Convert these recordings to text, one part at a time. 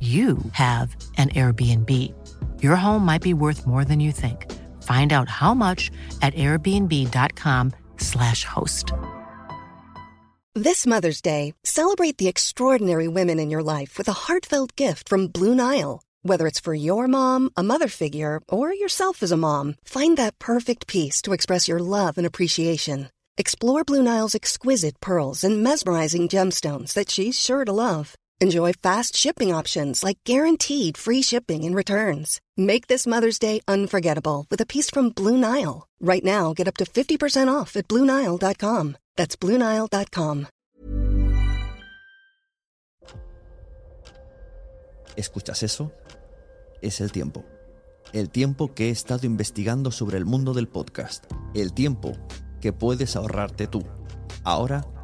you have an Airbnb. Your home might be worth more than you think. Find out how much at airbnb.com/slash host. This Mother's Day, celebrate the extraordinary women in your life with a heartfelt gift from Blue Nile. Whether it's for your mom, a mother figure, or yourself as a mom, find that perfect piece to express your love and appreciation. Explore Blue Nile's exquisite pearls and mesmerizing gemstones that she's sure to love. Enjoy fast shipping options like guaranteed free shipping and returns. Make this Mother's Day unforgettable with a piece from Blue Nile. Right now, get up to 50% off at BlueNile.com. That's BlueNile.com. ¿Escuchas eso? Es el tiempo. El tiempo que he estado investigando sobre el mundo del podcast. El tiempo que puedes ahorrarte tú. Ahora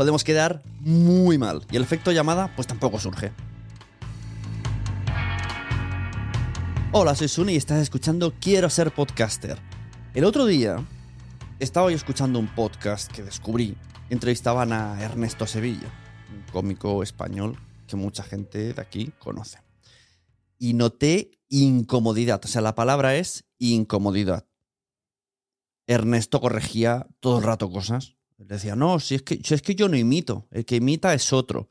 Podemos quedar muy mal. Y el efecto llamada, pues tampoco surge. Hola, soy Suni y estás escuchando Quiero ser podcaster. El otro día estaba yo escuchando un podcast que descubrí. Entrevistaban a Ernesto Sevilla, un cómico español que mucha gente de aquí conoce. Y noté incomodidad, o sea, la palabra es incomodidad. Ernesto corregía todo el rato cosas decía, no, si es, que, si es que yo no imito, el que imita es otro.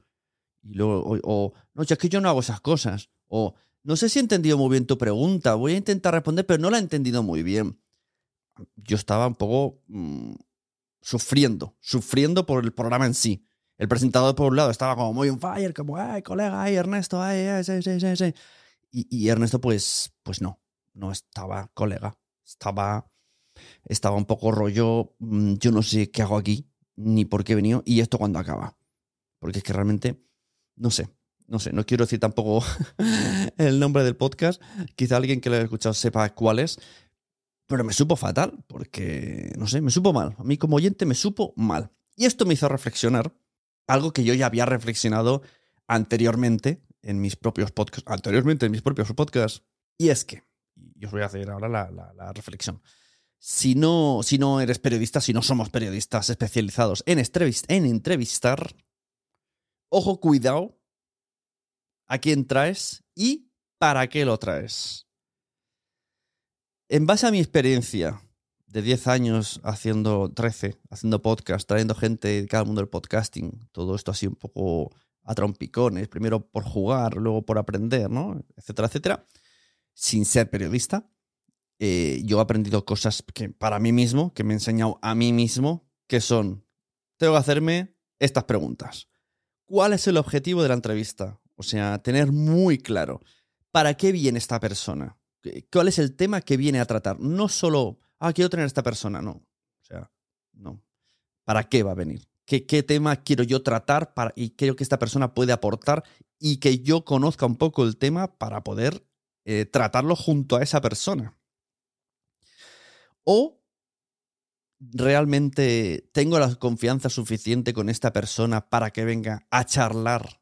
Y luego, o, no, si es que yo no hago esas cosas. O, no sé si he entendido muy bien tu pregunta, voy a intentar responder, pero no la he entendido muy bien. Yo estaba un poco mm, sufriendo, sufriendo por el programa en sí. El presentador, por un lado, estaba como muy on fire, como, ay, colega, ay, Ernesto, ay, ay, sí, sí, sí, sí. Y, y Ernesto, pues, pues no, no estaba colega, estaba estaba un poco rollo, mm, yo no sé qué hago aquí, ni por qué he venido, y esto cuando acaba. Porque es que realmente, no sé, no sé, no quiero decir tampoco el nombre del podcast, quizá alguien que lo haya escuchado sepa cuál es, pero me supo fatal, porque, no sé, me supo mal. A mí como oyente me supo mal. Y esto me hizo reflexionar algo que yo ya había reflexionado anteriormente en mis propios podcasts, anteriormente en mis propios podcasts, y es que, y os voy a hacer ahora la, la- la reflexión, si no, si no eres periodista, si no somos periodistas especializados en, entrevistar, ojo, cuidado a quién traes y para qué lo traes. En base a mi experiencia de 10 años haciendo 13, haciendo podcast, trayendo gente dedicada al mundo del podcasting, todo esto así un poco a trompicones, primero por jugar, luego por aprender, ¿no? Etcétera, etcétera, sin ser periodista. Eh, yo he aprendido cosas que para mí mismo, que me he enseñado a mí mismo, que son, tengo que hacerme estas preguntas. ¿Cuál es el objetivo de la entrevista? O sea, tener muy claro, ¿para qué viene esta persona? ¿Qué- ¿Cuál es el tema que viene a tratar? No solo, ah, quiero tener a esta persona, no. O sea, no. ¿Para qué va a venir? ¿Qué, qué tema quiero yo tratar para, y creo que esta persona puede aportar y que yo conozca un poco el tema para poder eh, tratarlo junto a esa persona? O realmente tengo la confianza suficiente con esta persona para que venga a charlar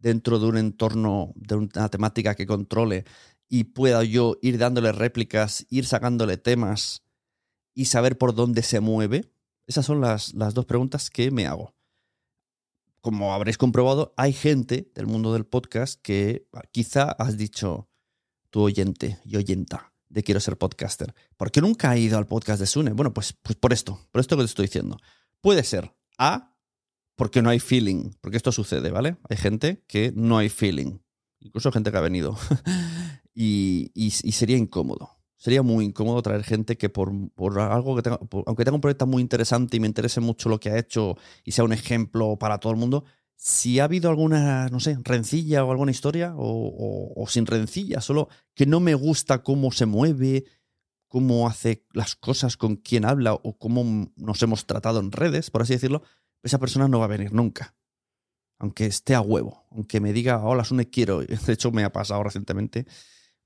dentro de un entorno, de una temática que controle y pueda yo ir dándole réplicas, ir sacándole temas y saber por dónde se mueve? Esas son las, las dos preguntas que me hago. Como habréis comprobado, hay gente del mundo del podcast que quizá has dicho, tu oyente y oyenta de Quiero ser podcaster. ¿Por qué nunca ha ido al podcast de Sune? Bueno, pues, pues por esto, por esto que te estoy diciendo. Puede ser A, porque no hay feeling, porque esto sucede, ¿vale? Hay gente que no hay feeling, incluso gente que ha venido, y, y- sería incómodo. Sería muy incómodo traer gente que por, por algo que tenga, aunque tenga un proyecto muy interesante y me interese mucho lo que ha hecho y sea un ejemplo para todo el mundo, si ha habido alguna, no sé, rencilla o alguna historia, o, sin rencilla, solo que no me gusta cómo se mueve, cómo hace las cosas, con quién habla o cómo nos hemos tratado en redes, por así decirlo, esa persona no va a venir nunca. Aunque esté a huevo, aunque me diga, hola, Sune, quiero. De hecho, me ha pasado recientemente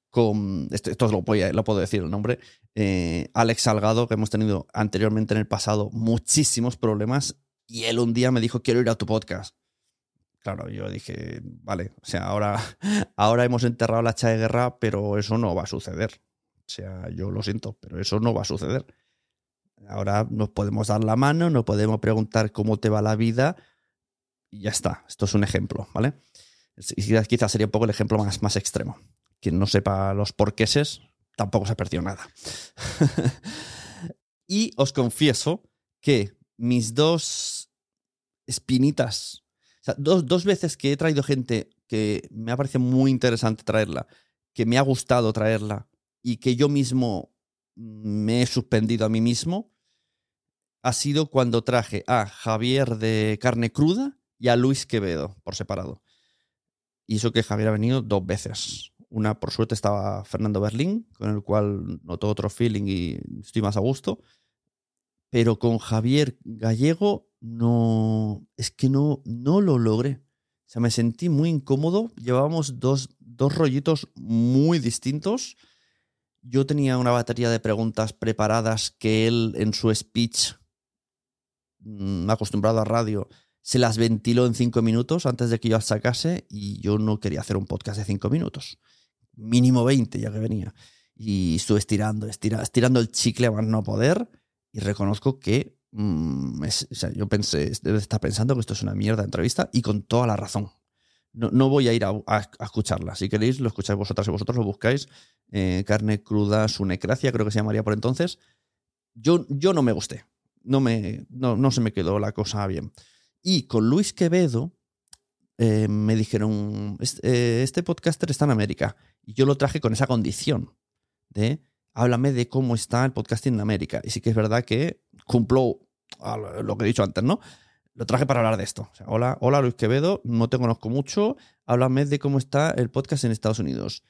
con, esto, esto lo, lo puedo decir el nombre, eh, Alex Salgado, que hemos tenido anteriormente en el pasado muchísimos problemas, y él un día me dijo, quiero ir a tu podcast. Claro, yo dije, vale, o sea, ahora, ahora hemos enterrado la hacha de guerra, pero eso no va a suceder. O sea, yo lo siento, pero eso no va a suceder. Ahora nos podemos dar la mano, nos podemos preguntar cómo te va la vida y ya está. Esto es un ejemplo, ¿vale? Quizás- sería un poco el ejemplo más, más extremo. Quien no sepa los porqueses tampoco se ha perdido nada. y os confieso que mis dos espinitas, dos, dos veces que he traído gente que me ha parecido muy interesante traerla, que me ha gustado traerla y que yo mismo me he suspendido a mí mismo, ha sido cuando traje a Javier de Carne Cruda y a Luis Quevedo por separado. Y eso que Javier ha venido dos veces. Una, por suerte, estaba Fernando Berlín, con el cual noto otro feeling y estoy más a gusto. Pero con Javier Gallego no. Es que no, no lo logré. O sea, me sentí muy incómodo. Llevábamos dos, dos rollitos muy distintos. Yo tenía una batería de preguntas preparadas que él en su speech, mm, acostumbrado a radio, se las ventiló en cinco minutos antes de que yo las sacase y yo no quería hacer un podcast de cinco minutos. Mínimo 20 ya que venía. Y estuve estirando, estira- estirando el chicle a no poder y reconozco que mm, yo pensé, debe estar pensando que esto es una mierda de entrevista y con toda la razón. No, no voy a ir a, escucharla. Si queréis, lo escucháis vosotras y vosotros lo buscáis. Eh, carne cruda, sunecracia, creo que se llamaría por entonces. Yo, yo no me gusté. No, me, no, no se me quedó la cosa bien. Y con Luis Quevedo eh, me dijeron, "Est- eh, este podcaster está en América. Y yo lo traje con esa condición de, háblame de cómo está el podcasting en América. Y sí que es verdad que cumplo lo que he dicho antes, ¿no? Lo traje para hablar de esto. Hola, hola Luis Quevedo, no te conozco mucho, háblame de cómo está el podcast en Estados Unidos.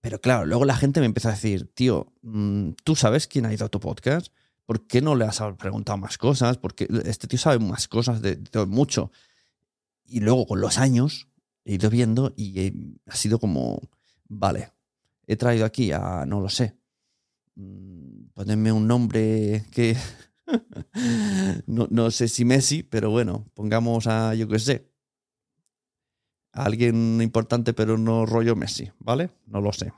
Pero claro, luego la gente me empieza a decir, tío, mm, ¿tú sabes quién ha ido a tu podcast? ¿Por qué no le has preguntado más cosas? Porque este tío sabe más cosas de, de mucho. Y luego con los años he ido viendo y eh, ha sido como, vale, he traído aquí a, no lo sé, mm, ponedme un nombre que, no, no sé si Messi, pero bueno, pongamos a, yo qué sé, a alguien importante, pero no rollo Messi, ¿vale? No lo sé.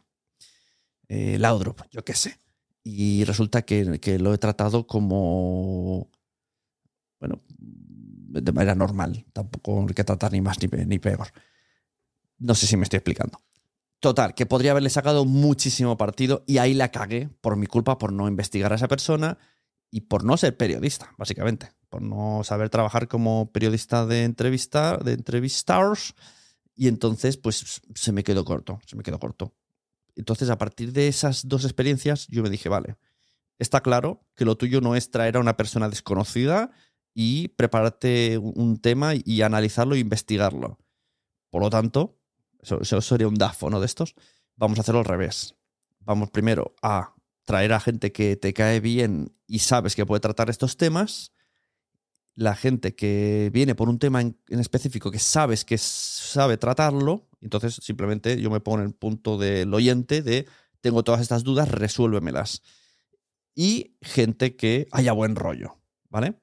Eh, Laudrup, yo qué sé. Y resulta que, que lo he tratado como. Bueno, de manera normal. Tampoco hay que tratar ni más ni peor. No sé si me estoy explicando. Total, que podría haberle sacado muchísimo partido y ahí la cagué por mi culpa, por no investigar a esa persona y por no ser periodista, básicamente. Por no saber trabajar como periodista de entrevista, de entrevistars. Y entonces, pues se me quedó corto, se me quedó corto. Entonces, a partir de esas dos experiencias, yo me dije, vale, está claro que lo tuyo no es traer a una persona desconocida y prepararte un tema y analizarlo e investigarlo. Por lo tanto, sería un DAFO, ¿no? De estos. Vamos a hacerlo al revés. Vamos primero a traer a gente que te cae bien y sabes que puede tratar estos temas. La gente que viene por un tema en, específico que sabes que sabe tratarlo. Entonces, simplemente yo me pongo en el punto del oyente de tengo todas estas dudas, resuélvemelas. Y gente que haya buen rollo, ¿vale?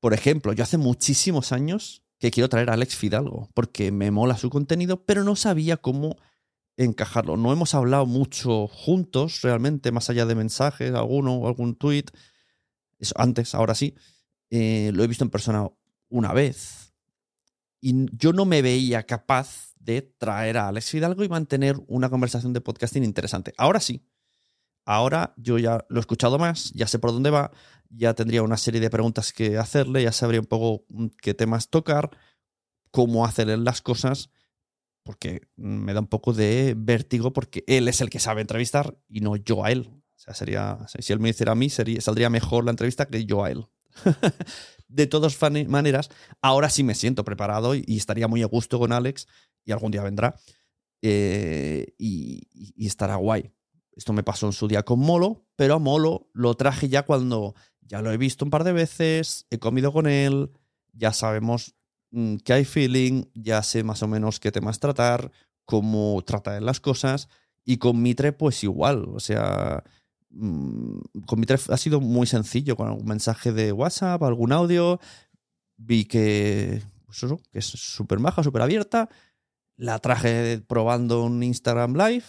Por ejemplo, yo hace muchísimos años que quiero traer a Alex Fidalgo, porque me mola su contenido, pero no sabía cómo encajarlo. No hemos hablado mucho juntos, realmente, más allá de mensajes, alguno o algún tweet. Eso, antes, ahora sí. Eh, lo he visto en persona una vez. Y yo no me veía capaz de traer a Alex Fidalgo y mantener una conversación de podcasting interesante. Ahora sí. Ahora yo ya lo he escuchado más, ya sé por dónde va, ya tendría una serie de preguntas que hacerle, ya sabría un poco qué temas tocar, cómo hacer las cosas, porque me da un poco de vértigo porque él es el que sabe entrevistar y no yo a él. O sea, sería, si él me hiciera a mí, sería, saldría mejor la entrevista que yo a él. de todas maneras, ahora sí me siento preparado y, estaría muy a gusto con Alex y algún día vendrá eh, y- y estará guay. Esto me pasó en su día con Molo, pero a Molo lo traje ya cuando ya lo he visto un par de veces, he comido con él, ya sabemos mm, que hay feeling, ya sé más o menos qué temas tratar, cómo tratar las cosas. Y con Mitre, pues igual. O sea, mm, con Mitre ha sido muy sencillo, con algún mensaje de WhatsApp, algún audio. Vi que, pues eso, que es súper maja, súper abierta. La traje probando un Instagram Live.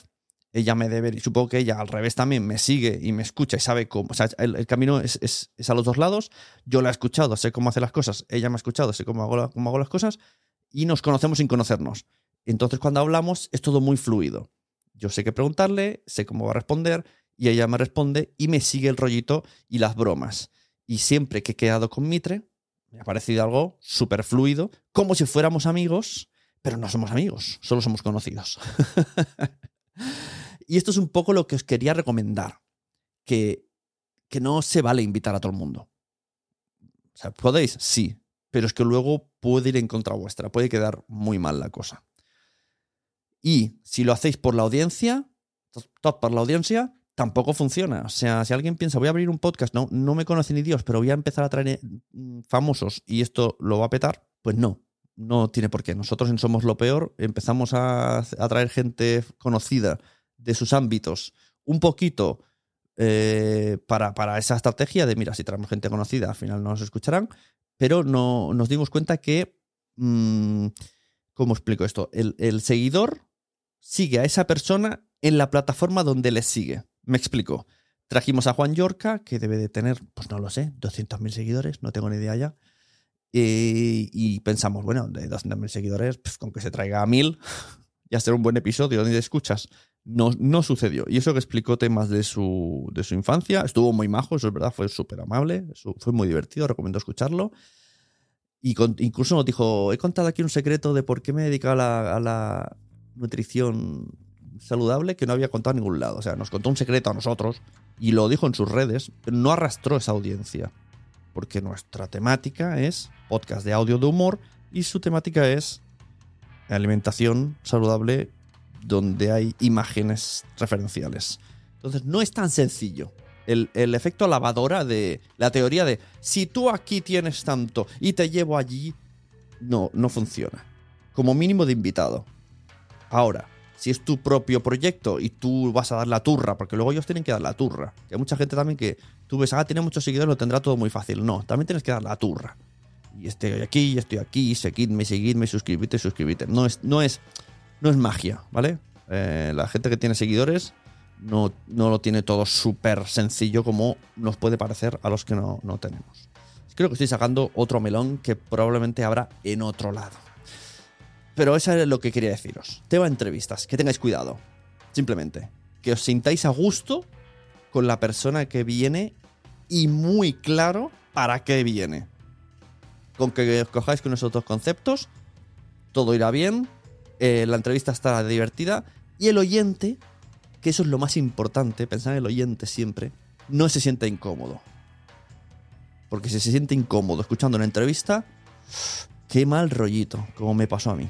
Ella me debe, y supongo que ella al revés también me sigue y me escucha y sabe cómo. O sea, el, camino es, es- es a los dos lados. Yo la he escuchado, sé cómo hace las cosas. Ella me ha escuchado, sé cómo hago, la- cómo hago las cosas. Y nos conocemos sin conocernos. Entonces, cuando hablamos, es todo muy fluido. Yo sé qué preguntarle, sé cómo va a responder, y ella me responde y me sigue el rollito y las bromas. Y siempre que he quedado con Mitre, me ha parecido algo súper fluido, como si fuéramos amigos, pero no somos amigos, solo somos conocidos. y esto es un poco lo que os quería recomendar, que, que no se vale invitar a todo el mundo. O sea, ¿podéis? Sí, pero es que luego puede ir en contra vuestra, puede quedar muy mal la cosa. Y si lo hacéis por la audiencia, top por la audiencia, tampoco funciona. O sea, si alguien piensa, voy a abrir un podcast, no, no me conoce ni Dios, pero voy a empezar a traer mm, famosos y esto lo va a petar, pues no, no tiene por qué. Nosotros en Somos lo Peor empezamos a, a traer gente conocida de sus ámbitos un poquito eh, para, para esa estrategia de, mira, si traemos gente conocida, al final no nos escucharán, pero no, nos dimos cuenta que, mm, ¿cómo explico esto? El, seguidor sigue a esa persona en la plataforma donde le sigue. Me explico. Trajimos a Juan Yorca, que debe de tener, pues no lo sé, 200.000 seguidores, no tengo ni idea ya. Y pensamos, bueno, de 200.000 seguidores, pues, con que se traiga a 1.000, ya será un buen episodio donde escuchas. No, sucedió. Y eso que explicó temas de su, de su infancia, estuvo muy majo, eso es verdad, fue súper amable, fue muy divertido, recomiendo escucharlo. Y incluso nos dijo, he contado aquí un secreto de por qué me he dedicado a la, a la nutrición saludable que no había contado en ningún lado. O sea, nos contó un secreto a nosotros y lo dijo en sus redes, pero no arrastró esa audiencia. Porque nuestra temática es podcast de audio de humor y su temática es alimentación saludable donde hay imágenes referenciales. Entonces, no es tan sencillo. El, el efecto lavadora de la teoría de si tú aquí tienes tanto y te llevo allí, no, no funciona. Como mínimo de invitado. Ahora, si es tu propio proyecto y tú vas a dar la turra, porque luego ellos tienen que dar la turra. Que hay mucha gente también que tú ves, ah, tiene muchos seguidores, lo tendrá todo muy fácil. No, también tienes que dar la turra. y estoy aquí, estoy aquí, seguidme, seguidme, suscribite, suscribite. No es, no es, no es magia, ¿vale? Eh, la gente que tiene seguidores no, no lo tiene todo súper sencillo como nos puede parecer a los que no, no tenemos. Creo que estoy sacando otro melón que probablemente habrá en otro lado. Pero eso es lo que quería deciros. Tema entrevistas, que tengáis cuidado. Simplemente, que os sintáis a gusto con la persona que viene y muy claro para qué viene. Con que os cojáis con esos dos conceptos, todo irá bien, eh, la entrevista estará divertida y el oyente, que eso es lo más importante, pensar en el oyente siempre, no se siente incómodo. Porque si se siente incómodo escuchando una entrevista, qué mal rollito, como me pasó a mí.